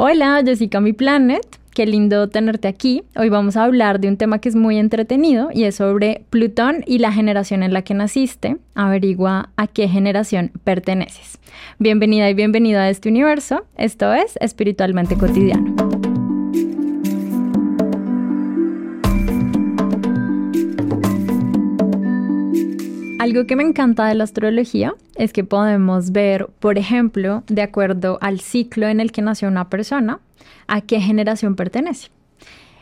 Hola, Jessica Mi Planet. Qué lindo tenerte aquí. Hoy vamos a hablar de un tema que es muy entretenido y es sobre Plutón y la generación en la que naciste. Averigua a qué generación perteneces. Bienvenida y bienvenido a este universo. Esto es Espiritualmente Cotidiano. Algo que me encanta de la astrología es que podemos ver, por ejemplo, de acuerdo al ciclo en el que nació una persona, a qué generación pertenece.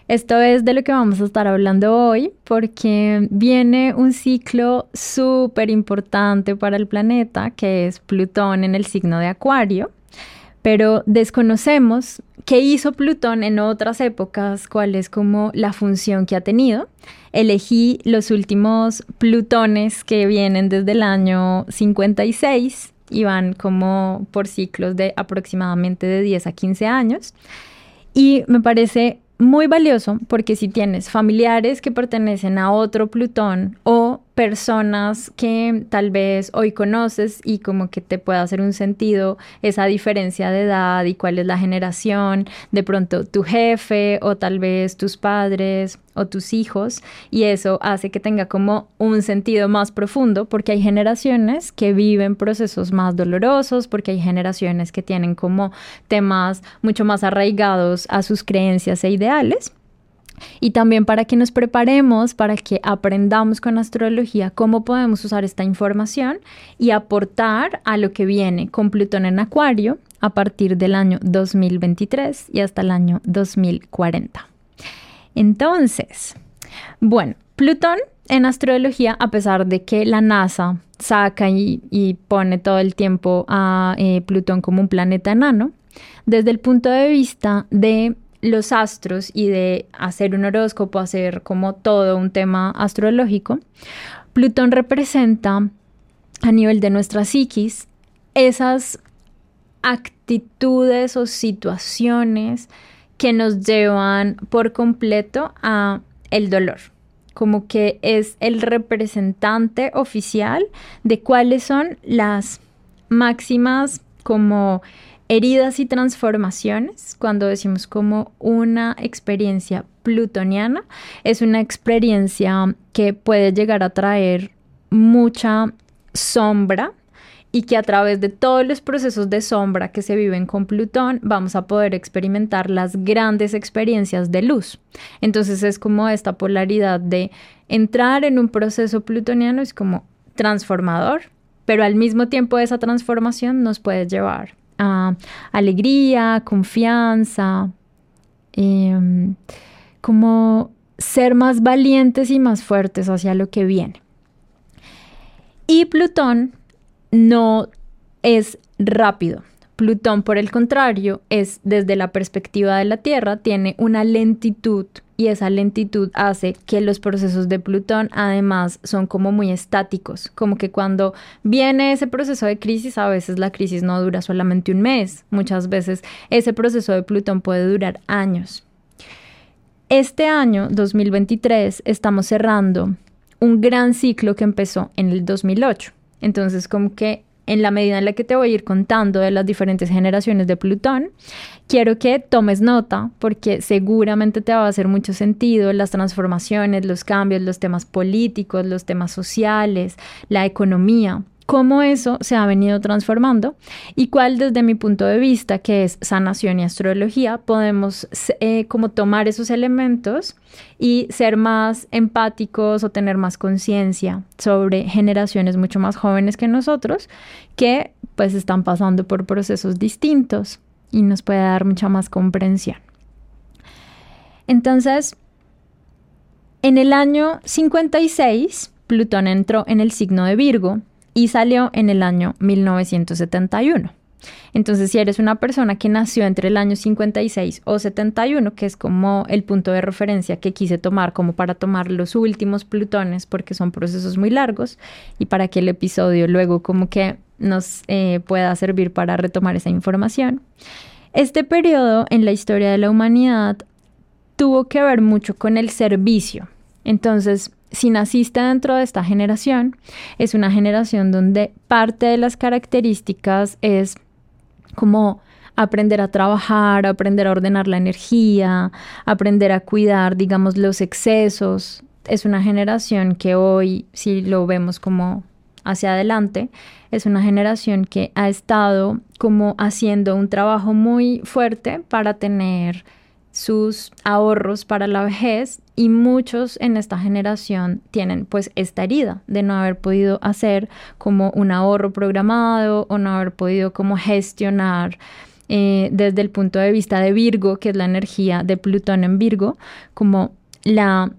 Esto es de lo que vamos a estar hablando hoy porque viene un ciclo súper importante para el planeta que es Plutón en el signo de Acuario, pero desconocemos qué hizo Plutón en otras épocas, cuál es como la función que ha tenido elegí los últimos plutones que vienen desde el año 56 y van como por ciclos de aproximadamente de 10 a 15 años. Y me parece muy valioso porque si tienes familiares que pertenecen a otro Plutón o personas que tal vez hoy conoces y como que te pueda hacer un sentido esa diferencia de edad y cuál es la generación, de pronto tu jefe o tal vez tus padres o tus hijos y eso hace que tenga como un sentido más profundo porque hay generaciones que viven procesos más dolorosos, porque hay generaciones que tienen como temas mucho más arraigados a sus creencias e ideales y también para que nos preparemos, para que aprendamos con astrología cómo podemos usar esta información y aportar a lo que viene con Plutón en Acuario a partir del año 2023 y hasta el año 2040. Entonces, bueno, Plutón en astrología, a pesar de que la NASA saca y, pone todo el tiempo a eh, Plutón como un planeta enano, desde el punto de vista de los astros y de hacer un horóscopo, hacer como todo un tema astrológico, Plutón representa a nivel de nuestra psiquis esas actitudes o situaciones que nos llevan por completo a el dolor, como que es el representante oficial de cuáles son las máximas como heridas y transformaciones, cuando decimos como una experiencia plutoniana, es una experiencia que puede llegar a traer mucha sombra y que a través de todos los procesos de sombra que se viven con Plutón vamos a poder experimentar las grandes experiencias de luz. Entonces es como esta polaridad de entrar en un proceso plutoniano es como transformador, pero al mismo tiempo esa transformación nos puede llevar alegría, confianza, em, como ser más valientes y más fuertes hacia lo que viene. Y Plutón no es rápido. Plutón, por el contrario, es desde la perspectiva de la Tierra, tiene una lentitud y esa lentitud hace que los procesos de Plutón además son como muy estáticos, como que cuando viene ese proceso de crisis, a veces la crisis no dura solamente un mes, muchas veces ese proceso de Plutón puede durar años. Este año, 2023, estamos cerrando un gran ciclo que empezó en el 2008. Entonces, como que en la medida en la que te voy a ir contando de las diferentes generaciones de Plutón, quiero que tomes nota porque seguramente te va a hacer mucho sentido las transformaciones, los cambios, los temas políticos, los temas sociales, la economía cómo eso se ha venido transformando y cuál desde mi punto de vista, que es sanación y astrología, podemos eh, como tomar esos elementos y ser más empáticos o tener más conciencia sobre generaciones mucho más jóvenes que nosotros que pues están pasando por procesos distintos y nos puede dar mucha más comprensión. Entonces, en el año 56, Plutón entró en el signo de Virgo y salió en el año 1971. Entonces, si eres una persona que nació entre el año 56 o 71, que es como el punto de referencia que quise tomar como para tomar los últimos plutones, porque son procesos muy largos, y para que el episodio luego como que nos eh, pueda servir para retomar esa información. Este periodo en la historia de la humanidad tuvo que ver mucho con el servicio. Entonces, si naciste dentro de esta generación, es una generación donde parte de las características es como aprender a trabajar, aprender a ordenar la energía, aprender a cuidar, digamos, los excesos. Es una generación que hoy, si lo vemos como hacia adelante, es una generación que ha estado como haciendo un trabajo muy fuerte para tener sus ahorros para la vejez y muchos en esta generación tienen pues esta herida de no haber podido hacer como un ahorro programado o no haber podido como gestionar eh, desde el punto de vista de Virgo, que es la energía de Plutón en Virgo, como la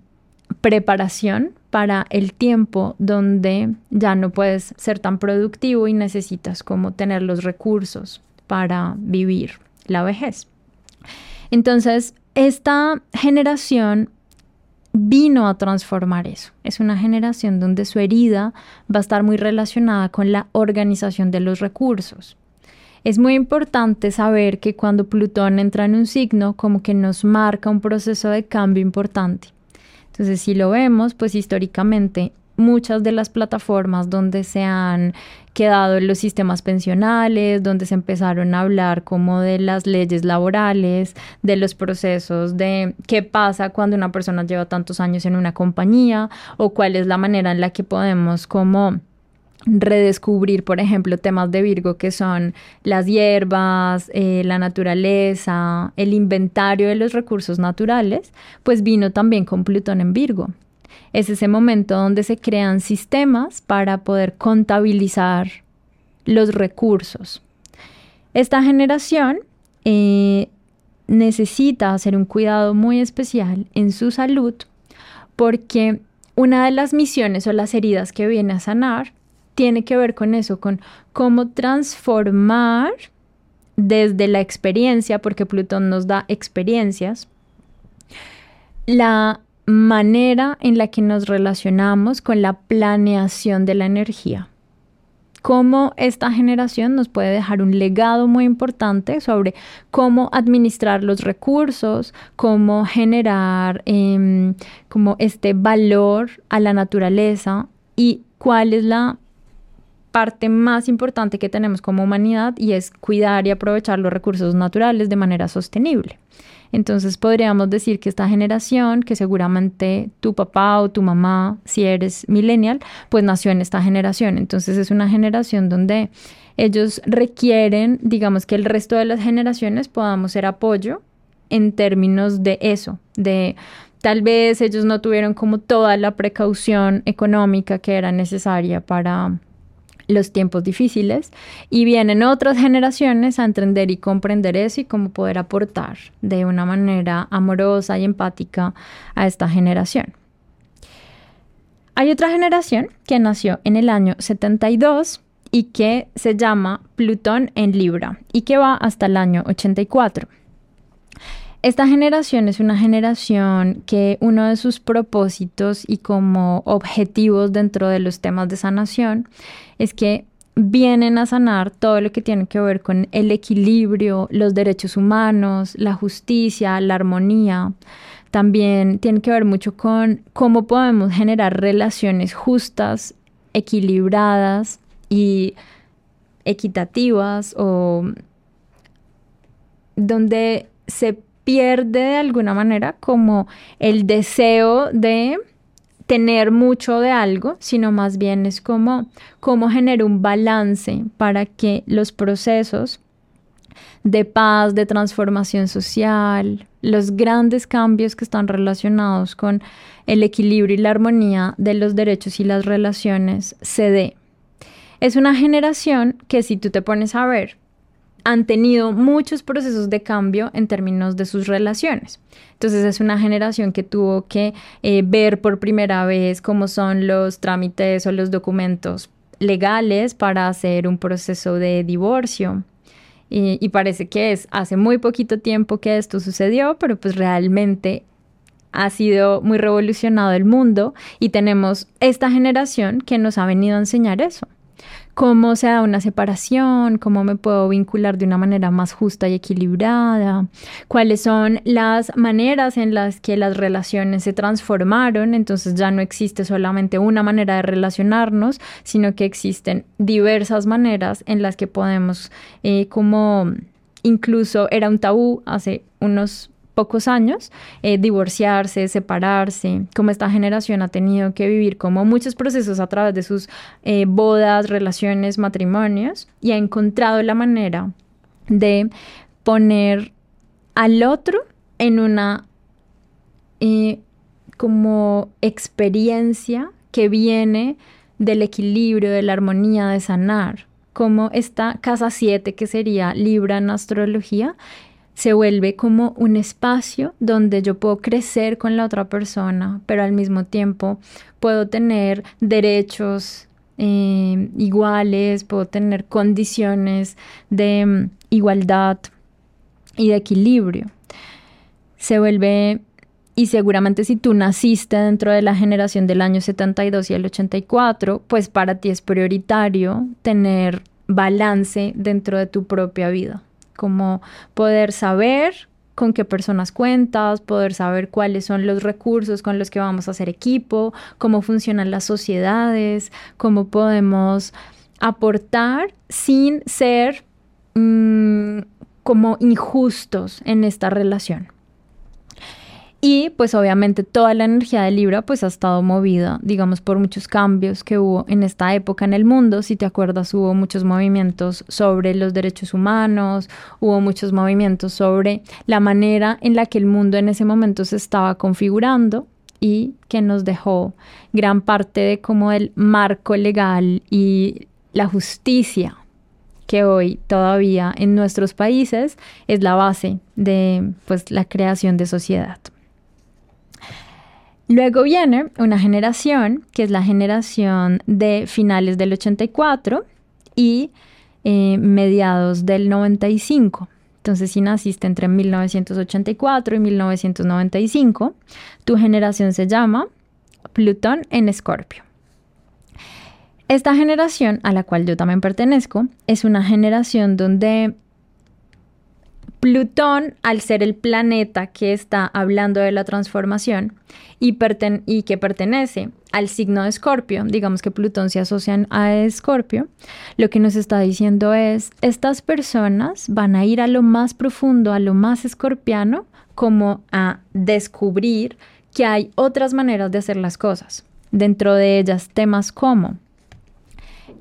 preparación para el tiempo donde ya no puedes ser tan productivo y necesitas como tener los recursos para vivir la vejez. Entonces, esta generación vino a transformar eso. Es una generación donde su herida va a estar muy relacionada con la organización de los recursos. Es muy importante saber que cuando Plutón entra en un signo, como que nos marca un proceso de cambio importante. Entonces, si lo vemos, pues históricamente muchas de las plataformas donde se han quedado los sistemas pensionales, donde se empezaron a hablar como de las leyes laborales, de los procesos de qué pasa cuando una persona lleva tantos años en una compañía o cuál es la manera en la que podemos como redescubrir, por ejemplo, temas de Virgo que son las hierbas, eh, la naturaleza, el inventario de los recursos naturales, pues vino también con Plutón en Virgo. Es ese momento donde se crean sistemas para poder contabilizar los recursos. Esta generación eh, necesita hacer un cuidado muy especial en su salud porque una de las misiones o las heridas que viene a sanar tiene que ver con eso, con cómo transformar desde la experiencia, porque Plutón nos da experiencias, la manera en la que nos relacionamos con la planeación de la energía. Cómo esta generación nos puede dejar un legado muy importante sobre cómo administrar los recursos, cómo generar em, como este valor a la naturaleza y cuál es la parte más importante que tenemos como humanidad y es cuidar y aprovechar los recursos naturales de manera sostenible. Entonces podríamos decir que esta generación, que seguramente tu papá o tu mamá, si eres millennial, pues nació en esta generación. Entonces es una generación donde ellos requieren, digamos que el resto de las generaciones podamos ser apoyo en términos de eso, de tal vez ellos no tuvieron como toda la precaución económica que era necesaria para los tiempos difíciles y vienen otras generaciones a entender y comprender eso y cómo poder aportar de una manera amorosa y empática a esta generación. Hay otra generación que nació en el año 72 y que se llama Plutón en Libra y que va hasta el año 84. Esta generación es una generación que uno de sus propósitos y como objetivos dentro de los temas de sanación es que vienen a sanar todo lo que tiene que ver con el equilibrio, los derechos humanos, la justicia, la armonía. También tiene que ver mucho con cómo podemos generar relaciones justas, equilibradas y equitativas o donde se pierde de alguna manera como el deseo de tener mucho de algo, sino más bien es como cómo generar un balance para que los procesos de paz, de transformación social, los grandes cambios que están relacionados con el equilibrio y la armonía de los derechos y las relaciones se dé. Es una generación que si tú te pones a ver han tenido muchos procesos de cambio en términos de sus relaciones. Entonces es una generación que tuvo que eh, ver por primera vez cómo son los trámites o los documentos legales para hacer un proceso de divorcio. Y, y parece que es hace muy poquito tiempo que esto sucedió, pero pues realmente ha sido muy revolucionado el mundo y tenemos esta generación que nos ha venido a enseñar eso cómo se da una separación, cómo me puedo vincular de una manera más justa y equilibrada, cuáles son las maneras en las que las relaciones se transformaron, entonces ya no existe solamente una manera de relacionarnos, sino que existen diversas maneras en las que podemos eh, como incluso era un tabú hace unos pocos años, eh, divorciarse, separarse, como esta generación ha tenido que vivir como muchos procesos a través de sus eh, bodas, relaciones, matrimonios, y ha encontrado la manera de poner al otro en una eh, como experiencia que viene del equilibrio, de la armonía, de sanar, como esta casa 7 que sería Libra en astrología, se vuelve como un espacio donde yo puedo crecer con la otra persona, pero al mismo tiempo puedo tener derechos eh, iguales, puedo tener condiciones de mm, igualdad y de equilibrio. Se vuelve, y seguramente si tú naciste dentro de la generación del año 72 y el 84, pues para ti es prioritario tener balance dentro de tu propia vida como poder saber con qué personas cuentas, poder saber cuáles son los recursos con los que vamos a hacer equipo, cómo funcionan las sociedades, cómo podemos aportar sin ser mm, como injustos en esta relación. Y pues obviamente toda la energía de Libra pues ha estado movida, digamos, por muchos cambios que hubo en esta época en el mundo. Si te acuerdas, hubo muchos movimientos sobre los derechos humanos, hubo muchos movimientos sobre la manera en la que el mundo en ese momento se estaba configurando y que nos dejó gran parte de como el marco legal y la justicia que hoy todavía en nuestros países es la base de pues la creación de sociedad. Luego viene una generación, que es la generación de finales del 84 y eh, mediados del 95. Entonces, si naciste entre 1984 y 1995, tu generación se llama Plutón en Escorpio. Esta generación, a la cual yo también pertenezco, es una generación donde Plutón, al ser el planeta que está hablando de la transformación y, que pertenece al signo de Escorpio, digamos que Plutón se asocia a Escorpio, lo que nos está diciendo es, estas personas van a ir a lo más profundo, a lo más escorpiano, como a descubrir que hay otras maneras de hacer las cosas. Dentro de ellas temas como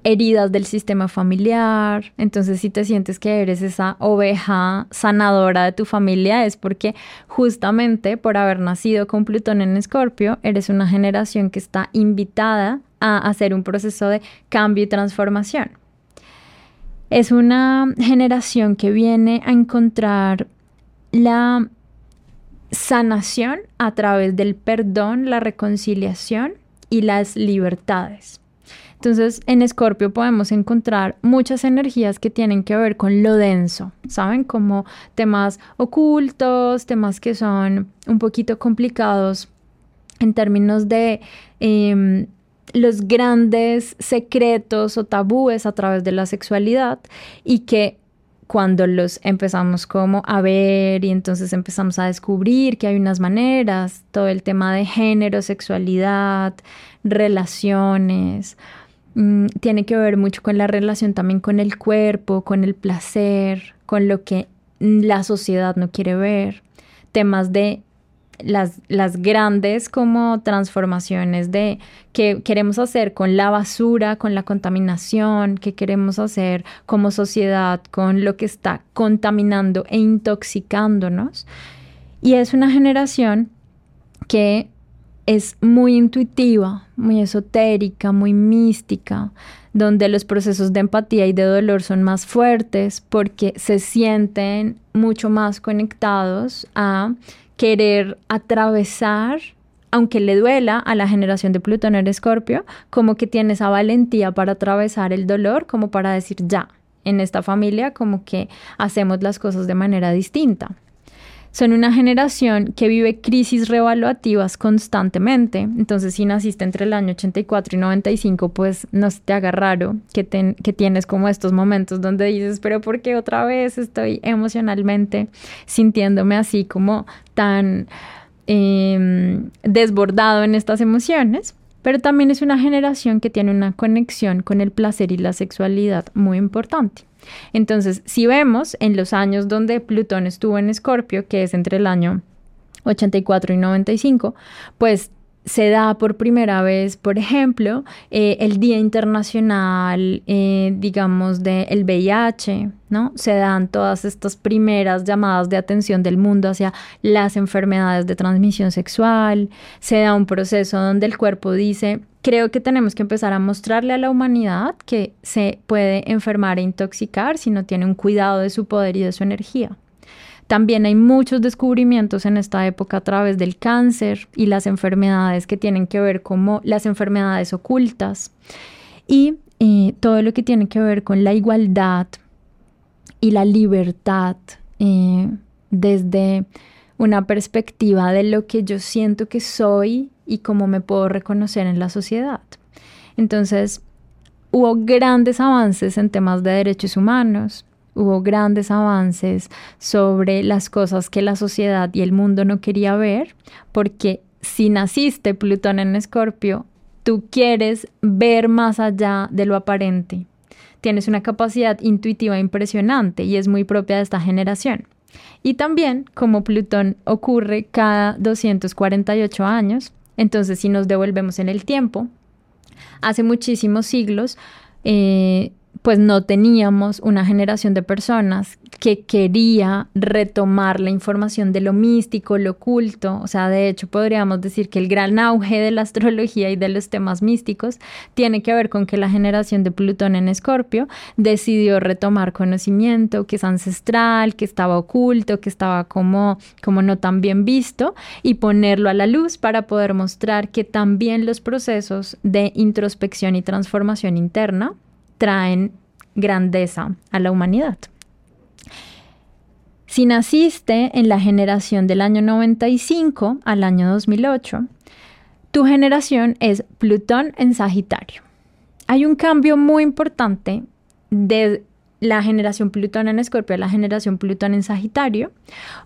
heridas del sistema familiar. Entonces, si te sientes que eres esa oveja sanadora de tu familia, es porque justamente por haber nacido con Plutón en Escorpio, eres una generación que está invitada a hacer un proceso de cambio y transformación. Es una generación que viene a encontrar la sanación a través del perdón, la reconciliación y las libertades. Entonces, en Escorpio podemos encontrar muchas energías que tienen que ver con lo denso, ¿saben? Como temas ocultos, temas que son un poquito complicados en términos de em, los grandes secretos o tabúes a través de la sexualidad y que cuando los empezamos como a ver y entonces empezamos a descubrir que hay unas maneras, todo el tema de género, sexualidad, relaciones, Mm, tiene que ver mucho con la relación también con el cuerpo, con el placer, con lo que la sociedad no quiere ver, temas de las, las grandes como transformaciones de qué queremos hacer con la basura, con la contaminación, qué queremos hacer como sociedad con lo que está contaminando e intoxicándonos. Y es una generación que es muy intuitiva, muy esotérica, muy mística, donde los procesos de empatía y de dolor son más fuertes porque se sienten mucho más conectados a querer atravesar, aunque le duela a la generación de Plutón en Escorpio, como que tiene esa valentía para atravesar el dolor, como para decir ya, en esta familia como que hacemos las cosas de manera distinta son una generación que vive crisis revaluativas constantemente. Entonces, si naciste entre el año 84 y 95, pues no se te haga raro que, que tienes como estos momentos donde dices, pero ¿por qué otra vez estoy emocionalmente sintiéndome así como tan em, desbordado en estas emociones? Pero también es una generación que tiene una conexión con el placer y la sexualidad muy importante. Entonces, si vemos en los años donde Plutón estuvo en Escorpio, que es entre el año 84 y 95, pues se da por primera vez, por ejemplo, eh, el Día Internacional, eh, digamos, del VIH, ¿no? Se dan todas estas primeras llamadas de atención del mundo hacia las enfermedades de transmisión sexual, se da un proceso donde el cuerpo dice, creo que tenemos que empezar a mostrarle a la humanidad que se puede enfermar e intoxicar si no tiene un cuidado de su poder y de su energía. También hay muchos descubrimientos en esta época a través del cáncer y las enfermedades que tienen que ver como las enfermedades ocultas y eh, todo lo que tiene que ver con la igualdad y la libertad eh, desde una perspectiva de lo que yo siento que soy y cómo me puedo reconocer en la sociedad. Entonces, hubo grandes avances en temas de derechos humanos, hubo grandes avances sobre las cosas que la sociedad y el mundo no quería ver, porque si naciste Plutón en Escorpio, tú quieres ver más allá de lo aparente. Tienes una capacidad intuitiva impresionante y es muy propia de esta generación. Y también, como Plutón ocurre cada 248 años, entonces si nos devolvemos en el tiempo, hace muchísimos siglos, eh, pues no teníamos una generación de personas que quería retomar la información de lo místico, lo oculto. O sea, de hecho podríamos decir que el gran auge de la astrología y de los temas místicos tiene que ver con que la generación de Plutón en Escorpio decidió retomar conocimiento que es ancestral, que estaba oculto, que estaba como, como no tan bien visto y ponerlo a la luz para poder mostrar que también los procesos de introspección y transformación interna traen grandeza a la humanidad. Si naciste en la generación del año 95 al año 2008, tu generación es Plutón en Sagitario. Hay un cambio muy importante de la generación Plutón en Escorpio a la generación Plutón en Sagitario,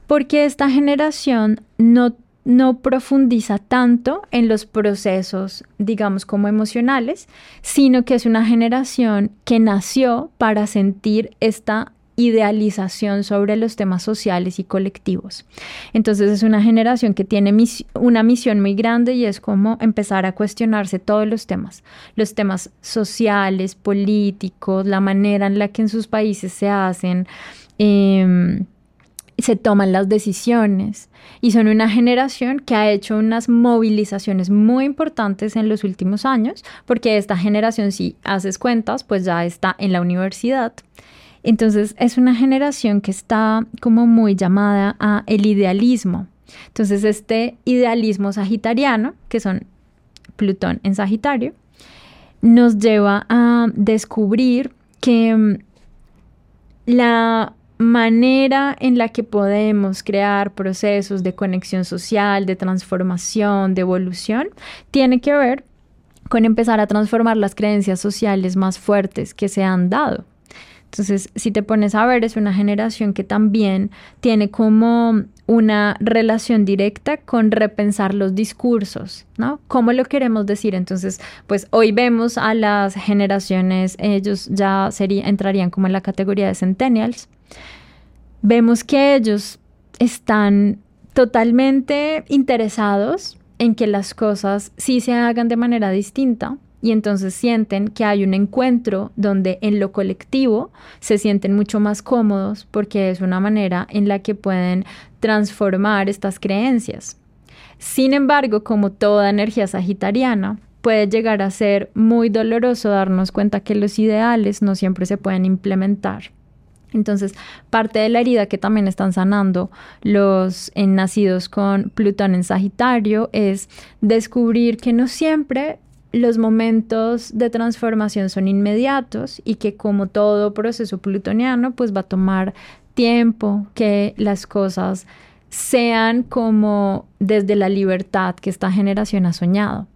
porque esta generación no no profundiza tanto en los procesos, digamos, como emocionales, sino que es una generación que nació para sentir esta idealización sobre los temas sociales y colectivos. Entonces es una generación que tiene una misión muy grande y es como empezar a cuestionarse todos los temas, los temas sociales, políticos, la manera en la que en sus países se hacen. Em, se toman las decisiones y son una generación que ha hecho unas movilizaciones muy importantes en los últimos años, porque esta generación, si haces cuentas, pues ya está en la universidad. Entonces es una generación que está como muy llamada a el idealismo. Entonces este idealismo sagitariano, que son Plutón en Sagitario, nos lleva a descubrir que mm, la manera en la que podemos crear procesos de conexión social, de transformación, de evolución, tiene que ver con empezar a transformar las creencias sociales más fuertes que se han dado. Entonces, si te pones a ver, es una generación que también tiene como una relación directa con repensar los discursos, ¿no? ¿Cómo lo queremos decir? Entonces, pues hoy vemos a las generaciones, ellos ya sería, entrarían como en la categoría de centennials, vemos que ellos están totalmente interesados en que las cosas sí se hagan de manera distinta y entonces sienten que hay un encuentro donde en lo colectivo se sienten mucho más cómodos porque es una manera en la que pueden transformar estas creencias. Sin embargo, como toda energía sagitariana, puede llegar a ser muy doloroso darnos cuenta que los ideales no siempre se pueden implementar. Entonces, parte de la herida que también están sanando los nacidos con Plutón en Sagitario es descubrir que no siempre los momentos de transformación son inmediatos y que como todo proceso plutoniano, pues va a tomar tiempo que las cosas sean como desde la libertad que esta generación ha soñado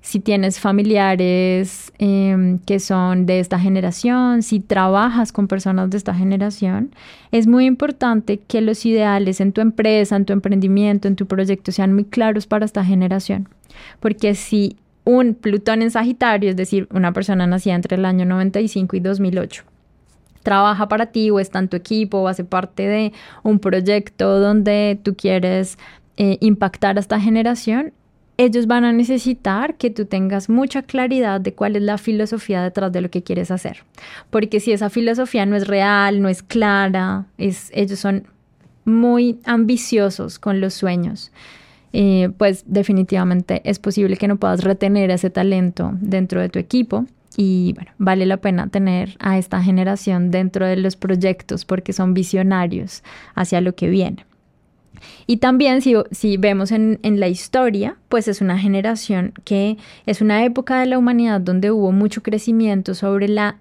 si tienes familiares em, que son de esta generación, si trabajas con personas de esta generación, es muy importante que los ideales en tu empresa, en tu emprendimiento, en tu proyecto sean muy claros para esta generación. Porque si un Plutón en Sagitario, es decir, una persona nacida entre el año 95 y 2008 trabaja para ti o está en tu equipo o hace parte de un proyecto donde tú quieres eh, impactar a esta generación, ellos van a necesitar que tú tengas mucha claridad de cuál es la filosofía detrás de lo que quieres hacer. Porque si esa filosofía no es real, no es clara, es, ellos son muy ambiciosos con los sueños. Eh, pues definitivamente es posible que no puedas retener ese talento dentro de tu equipo y vale la pena tener a esta generación dentro de los proyectos porque son visionarios hacia lo que viene. Y también si, si vemos en, en, la historia, pues es una generación que es una época de la humanidad donde hubo mucho crecimiento sobre la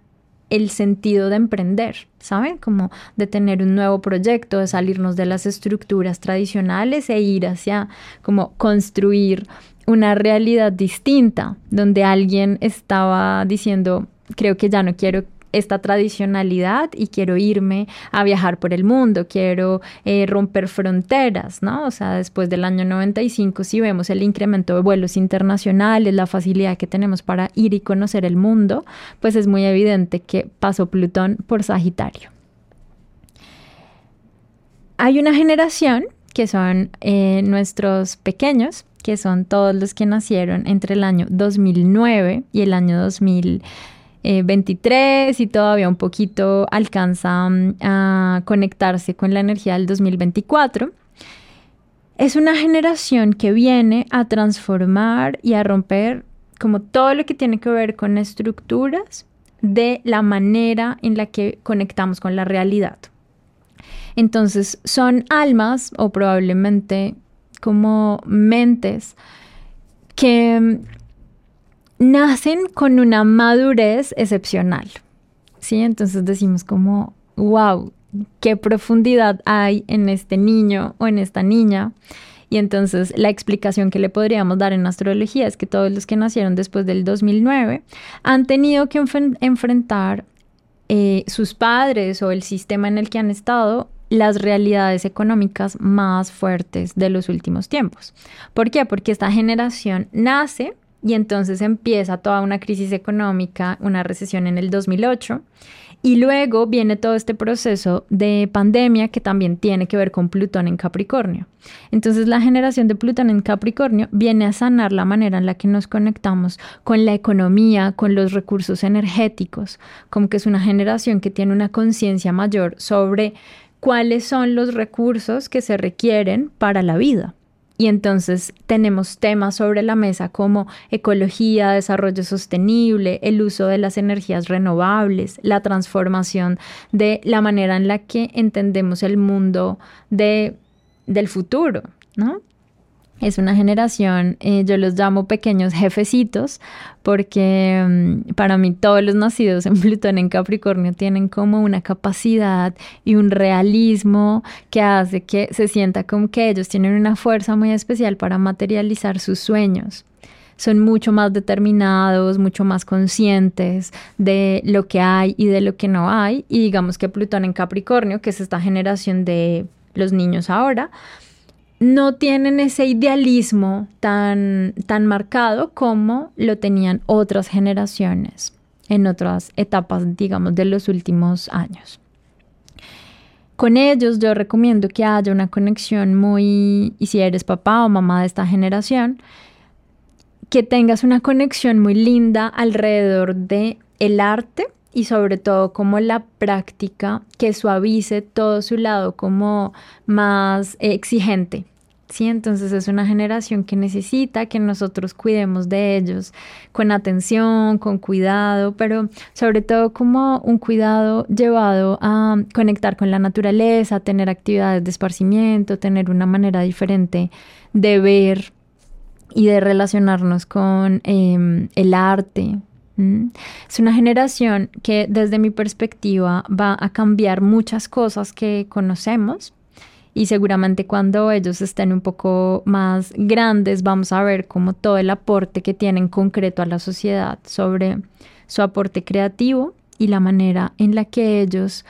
el sentido de emprender, ¿saben? Como de tener un nuevo proyecto, de salirnos de las estructuras tradicionales e ir hacia como construir una realidad distinta, donde alguien estaba diciendo, creo que ya no quiero esta tradicionalidad y quiero irme a viajar por el mundo, quiero eh, romper fronteras, ¿no? O sea, después del año 95, si vemos el incremento de vuelos internacionales, la facilidad que tenemos para ir y conocer el mundo, pues es muy evidente que pasó Plutón por Sagitario. Hay una generación que son eh, nuestros pequeños, que son todos los que nacieron entre el año 2009 y el año 2000. 23 y todavía un poquito alcanza mm, a conectarse con la energía del 2024. Es una generación que viene a transformar y a romper como todo lo que tiene que ver con estructuras de la manera en la que conectamos con la realidad. Entonces son almas o probablemente como mentes que mm, nacen con una madurez excepcional. ¿sí? Entonces decimos como, wow, qué profundidad hay en este niño o en esta niña. Y entonces la explicación que le podríamos dar en astrología es que todos los que nacieron después del 2009 han tenido que enfrentar eh, sus padres o el sistema en el que han estado las realidades económicas más fuertes de los últimos tiempos. ¿Por qué? Porque esta generación nace y entonces empieza toda una crisis económica, una recesión en el 2008. Y luego viene todo este proceso de pandemia que también tiene que ver con Plutón en Capricornio. Entonces la generación de Plutón en Capricornio viene a sanar la manera en la que nos conectamos con la economía, con los recursos energéticos, como que es una generación que tiene una conciencia mayor sobre cuáles son los recursos que se requieren para la vida. Y entonces tenemos temas sobre la mesa como ecología, desarrollo sostenible, el uso de las energías renovables, la transformación de la manera en la que entendemos el mundo de, del futuro, ¿no? Es una generación, eh, yo los llamo pequeños jefecitos, porque mm, para mí todos los nacidos en Plutón en Capricornio tienen como una capacidad y un realismo que hace que se sienta como que ellos tienen una fuerza muy especial para materializar sus sueños. Son mucho más determinados, mucho más conscientes de lo que hay y de lo que no hay. Y digamos que Plutón en Capricornio, que es esta generación de los niños ahora, no tienen ese idealismo tan, tan marcado como lo tenían otras generaciones en otras etapas, digamos, de los últimos años. Con ellos yo recomiendo que haya una conexión muy, y si eres papá o mamá de esta generación, que tengas una conexión muy linda alrededor de el arte y sobre todo como la práctica que suavice todo su lado como más exigente. Sí, entonces es una generación que necesita que nosotros cuidemos de ellos con atención, con cuidado, pero sobre todo como un cuidado llevado a conectar con la naturaleza, tener actividades de esparcimiento, tener una manera diferente de ver y de relacionarnos con em, el arte, es una generación que desde mi perspectiva va a cambiar muchas cosas que conocemos y seguramente cuando ellos estén un poco más grandes vamos a ver como todo el aporte que tienen concreto a la sociedad sobre su aporte creativo y la manera en la que ellos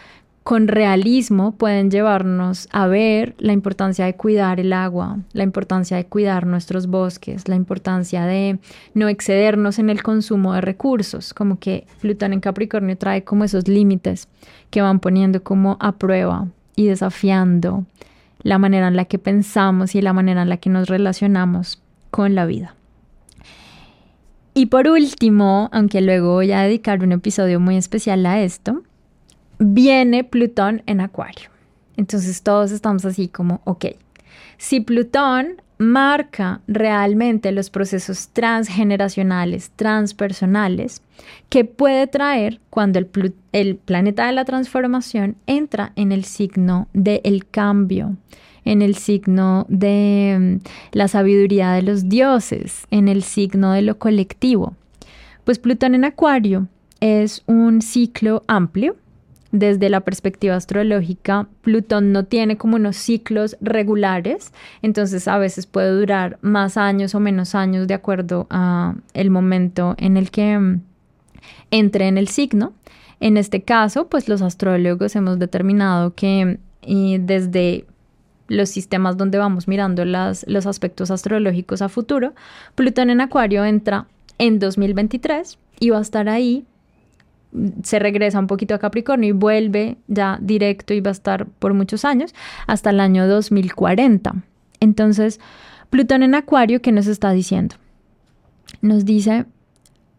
con realismo pueden llevarnos a ver la importancia de cuidar el agua, la importancia de cuidar nuestros bosques, la importancia de no excedernos en el consumo de recursos, como que Plutón en Capricornio trae como esos límites que van poniendo como a prueba y desafiando la manera en la que pensamos y la manera en la que nos relacionamos con la vida. Y por último, aunque luego voy a dedicar un episodio muy especial a esto, viene Plutón en Acuario. Entonces todos estamos así como, ok, si Plutón marca realmente los procesos transgeneracionales, transpersonales, que puede traer cuando el, planeta de la transformación entra en el signo del cambio, en el signo de mm, la sabiduría de los dioses, en el signo de lo colectivo. Pues Plutón en Acuario es un ciclo amplio desde la perspectiva astrológica, Plutón no tiene como unos ciclos regulares, entonces a veces puede durar más años o menos años de acuerdo a el momento en el que mm, entre en el signo. En este caso, pues los astrólogos hemos determinado que desde los sistemas donde vamos mirando las, los aspectos astrológicos a futuro, Plutón en Acuario entra en 2023 y va a estar ahí se regresa un poquito a Capricornio y vuelve ya directo y va a estar por muchos años hasta el año 2040. Entonces, Plutón en Acuario, ¿qué nos está diciendo? Nos dice,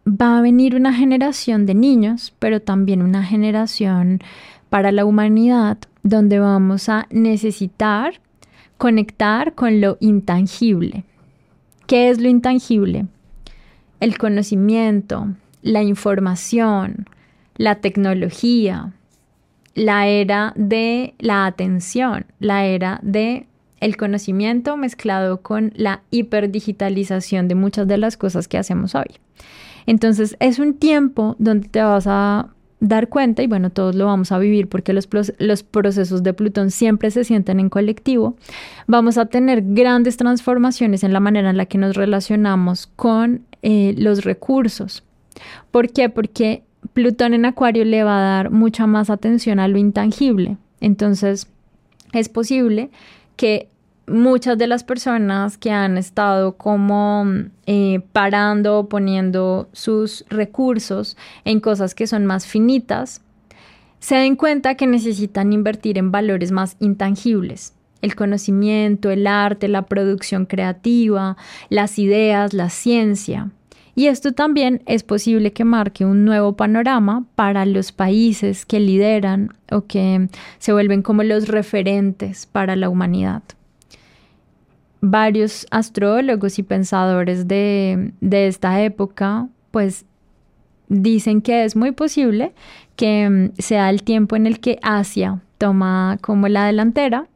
va a venir una generación de niños, pero también una generación para la humanidad donde vamos a necesitar conectar con lo intangible. ¿Qué es lo intangible? El conocimiento, la información, la tecnología, la era de la atención, la era de el conocimiento mezclado con la hiperdigitalización de muchas de las cosas que hacemos hoy. Entonces es un tiempo donde te vas a dar cuenta, y bueno, todos lo vamos a vivir porque los, los, procesos de Plutón siempre se sienten en colectivo, vamos a tener grandes transformaciones en la manera en la que nos relacionamos con eh, los recursos. ¿Por qué? Porque Plutón en Acuario le va a dar mucha más atención a lo intangible. Entonces, es posible que muchas de las personas que han estado como eh, parando o poniendo sus recursos en cosas que son más finitas, se den cuenta que necesitan invertir en valores más intangibles. El conocimiento, el arte, la producción creativa, las ideas, la ciencia. Y esto también es posible que marque un nuevo panorama para los países que lideran o que se vuelven como los referentes para la humanidad. Varios astrólogos y pensadores de, esta época pues dicen que es muy posible que mm, sea el tiempo en el que Asia toma como la delantera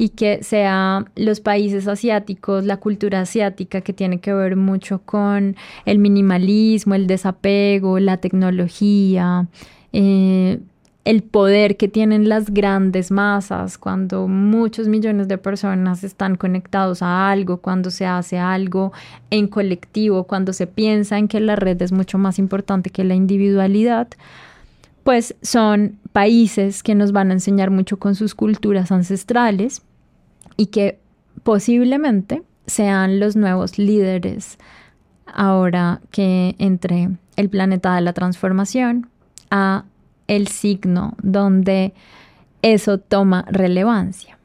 y que sea los países asiáticos, la cultura asiática que tiene que ver mucho con el minimalismo, el desapego, la tecnología, eh, el poder que tienen las grandes masas cuando muchos millones de personas están conectados a algo, cuando se hace algo en colectivo, cuando se piensa en que la red es mucho más importante que la individualidad, pues son países que nos van a enseñar mucho con sus culturas ancestrales y que posiblemente sean los nuevos líderes ahora que entre el planeta de la transformación a el signo donde eso toma relevancia.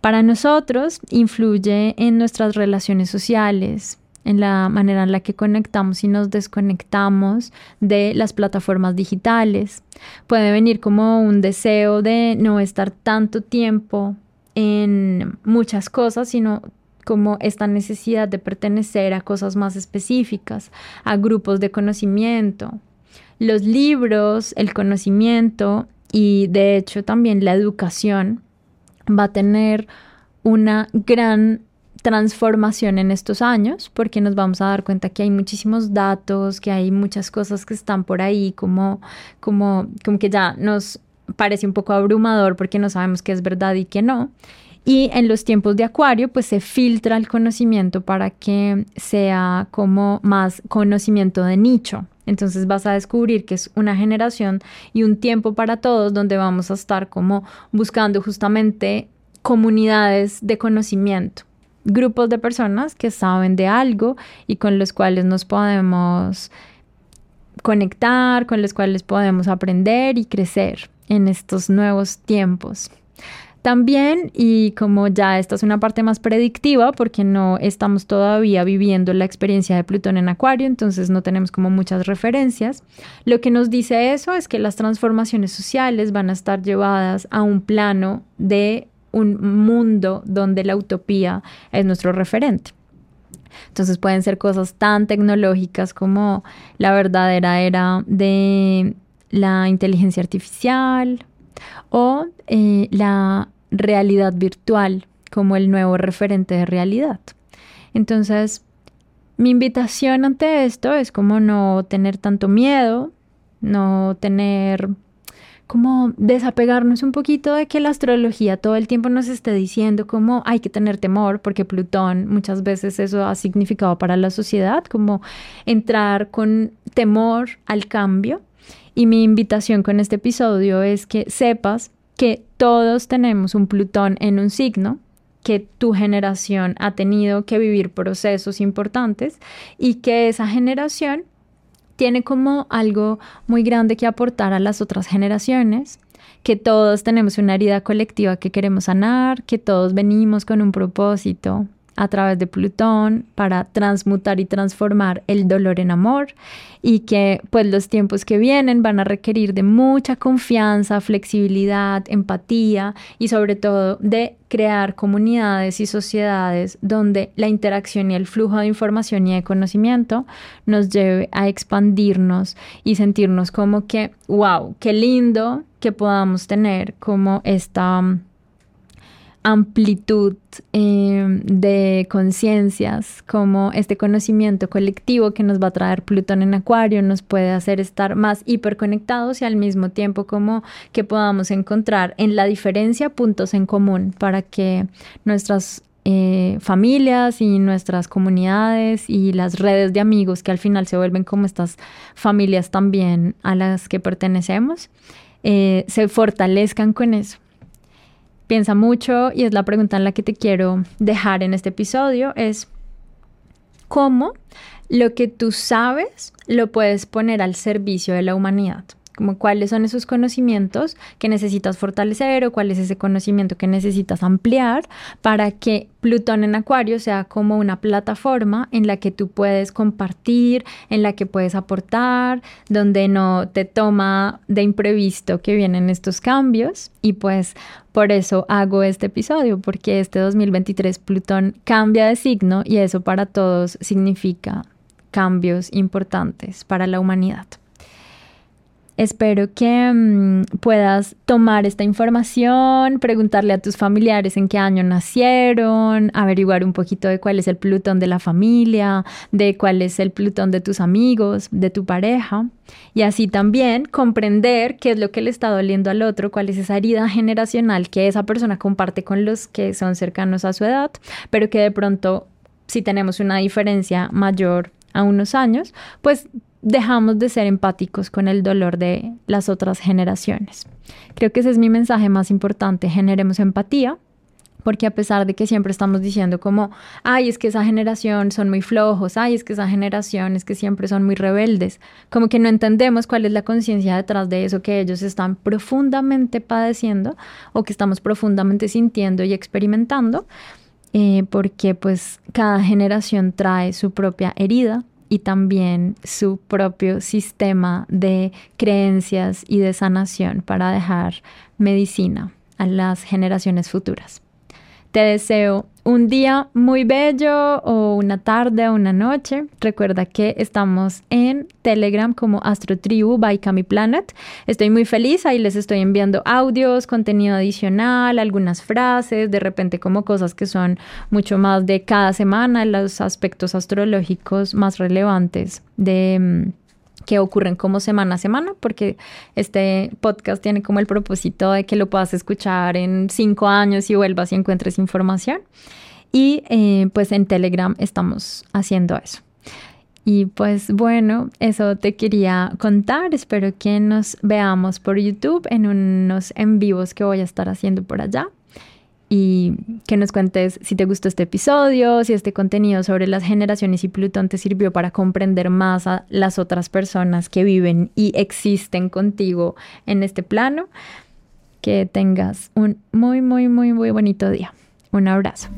Para nosotros influye en nuestras relaciones sociales, en la manera en la que conectamos y nos desconectamos de las plataformas digitales. Puede venir como un deseo de no estar tanto tiempo en muchas cosas, sino como esta necesidad de pertenecer a cosas más específicas, a grupos de conocimiento. Los libros, el conocimiento y de hecho también la educación va a tener una gran transformación en estos años porque nos vamos a dar cuenta que hay muchísimos datos, que hay muchas cosas que están por ahí como, como, como que ya nos parece un poco abrumador porque no sabemos qué es verdad y qué no. Y en los tiempos de Acuario, pues se filtra el conocimiento para que sea como más conocimiento de nicho. Entonces vas a descubrir que es una generación y un tiempo para todos donde vamos a estar como buscando justamente comunidades de conocimiento, grupos de personas que saben de algo y con los cuales nos podemos conectar, con los cuales podemos aprender y crecer en estos nuevos tiempos. También, y como ya esta es una parte más predictiva, porque no estamos todavía viviendo la experiencia de Plutón en Acuario, entonces no tenemos como muchas referencias, lo que nos dice eso es que las transformaciones sociales van a estar llevadas a un plano de un mundo donde la utopía es nuestro referente. Entonces pueden ser cosas tan tecnológicas como la verdadera era de la inteligencia artificial o eh, la realidad virtual como el nuevo referente de realidad. Entonces, mi invitación ante esto es como no tener tanto miedo, no tener como desapegarnos un poquito de que la astrología todo el tiempo nos esté diciendo como hay que tener temor, porque Plutón muchas veces eso ha significado para la sociedad, como entrar con temor al cambio. Y mi invitación con este episodio es que sepas que todos tenemos un Plutón en un signo, que tu generación ha tenido que vivir procesos importantes y que esa generación tiene como algo muy grande que aportar a las otras generaciones, que todos tenemos una herida colectiva que queremos sanar, que todos venimos con un propósito a través de Plutón para transmutar y transformar el dolor en amor y que pues los tiempos que vienen van a requerir de mucha confianza, flexibilidad, empatía y sobre todo de crear comunidades y sociedades donde la interacción y el flujo de información y de conocimiento nos lleve a expandirnos y sentirnos como que, wow, qué lindo que podamos tener como esta amplitud em, de conciencias, como este conocimiento colectivo que nos va a traer Plutón en Acuario, nos puede hacer estar más hiperconectados y al mismo tiempo como que podamos encontrar en la diferencia puntos en común para que nuestras eh, familias y nuestras comunidades y las redes de amigos que al final se vuelven como estas familias también a las que pertenecemos, eh, se fortalezcan con eso piensa mucho y es la pregunta en la que te quiero dejar en este episodio, es cómo lo que tú sabes lo puedes poner al servicio de la humanidad como cuáles son esos conocimientos que necesitas fortalecer o cuál es ese conocimiento que necesitas ampliar para que Plutón en Acuario sea como una plataforma en la que tú puedes compartir, en la que puedes aportar, donde no te toma de imprevisto que vienen estos cambios y pues por eso hago este episodio, porque este 2023 Plutón cambia de signo y eso para todos significa cambios importantes para la humanidad. Espero que mm, puedas tomar esta información, preguntarle a tus familiares en qué año nacieron, averiguar un poquito de cuál es el Plutón de la familia, de cuál es el Plutón de tus amigos, de tu pareja, y así también comprender qué es lo que le está doliendo al otro, cuál es esa herida generacional que esa persona comparte con los que son cercanos a su edad, pero que de pronto, si tenemos una diferencia mayor a unos años, pues dejamos de ser empáticos con el dolor de las otras generaciones. Creo que ese es mi mensaje más importante, generemos empatía, porque a pesar de que siempre estamos diciendo como, ay, es que esa generación son muy flojos, ay, es que esa generación es que siempre son muy rebeldes, como que no entendemos cuál es la conciencia detrás de eso que ellos están profundamente padeciendo o que estamos profundamente sintiendo y experimentando, eh, porque pues cada generación trae su propia herida, y también su propio sistema de creencias y de sanación para dejar medicina a las generaciones futuras. Te deseo un día muy bello o una tarde o una noche. Recuerda que estamos en Telegram como Astro Tribu by Cami Planet. Estoy muy feliz, ahí les estoy enviando audios, contenido adicional, algunas frases, de repente como cosas que son mucho más de cada semana, los aspectos astrológicos más relevantes de mm, que ocurren como semana a semana, porque este podcast tiene como el propósito de que lo puedas escuchar en cinco años y vuelvas y encuentres información. Y eh, pues en Telegram estamos haciendo eso. Y pues bueno, eso te quería contar. Espero que nos veamos por YouTube en unos en vivos que voy a estar haciendo por allá. Y que nos cuentes si te gustó este episodio, si este contenido sobre las generaciones y Plutón te sirvió para comprender más a las otras personas que viven y existen contigo en este plano. Que tengas un muy, muy, muy, muy bonito día. Un abrazo.